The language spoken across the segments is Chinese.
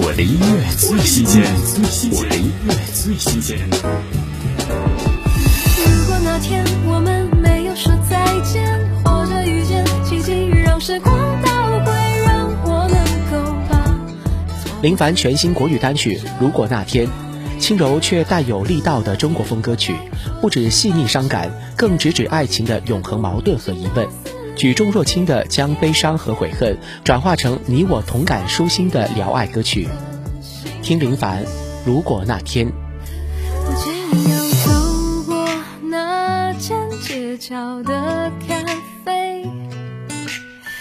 我的音乐最新鲜，我的音乐最新鲜。如果那天我们没有说再见，或者遇见奇迹，让时光倒回，让我能够把林凡全新国语单曲《如果那天》，轻柔却带有力道的中国风歌曲，不止细腻伤感，更直指爱情的永恒矛盾和疑问，举重若轻的将悲伤和悔恨转化成你我同感舒心的聊爱歌曲。听林凡《如果那天》。我将要走过那间街角的咖啡，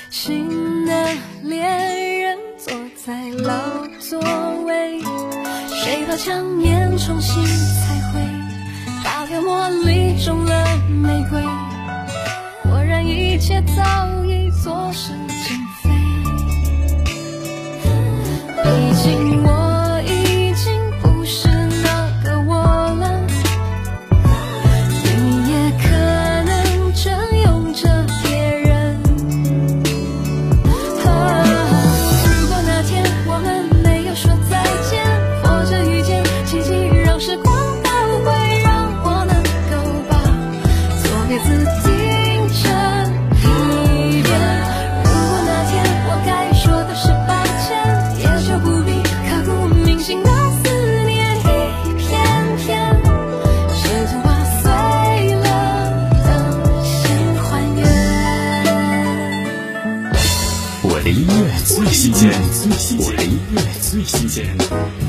新的恋人坐在老座位，谁把强颜重新彩绘，打掉茉莉中了，一切早已作是我的音乐最新鲜，我的音乐最新鲜。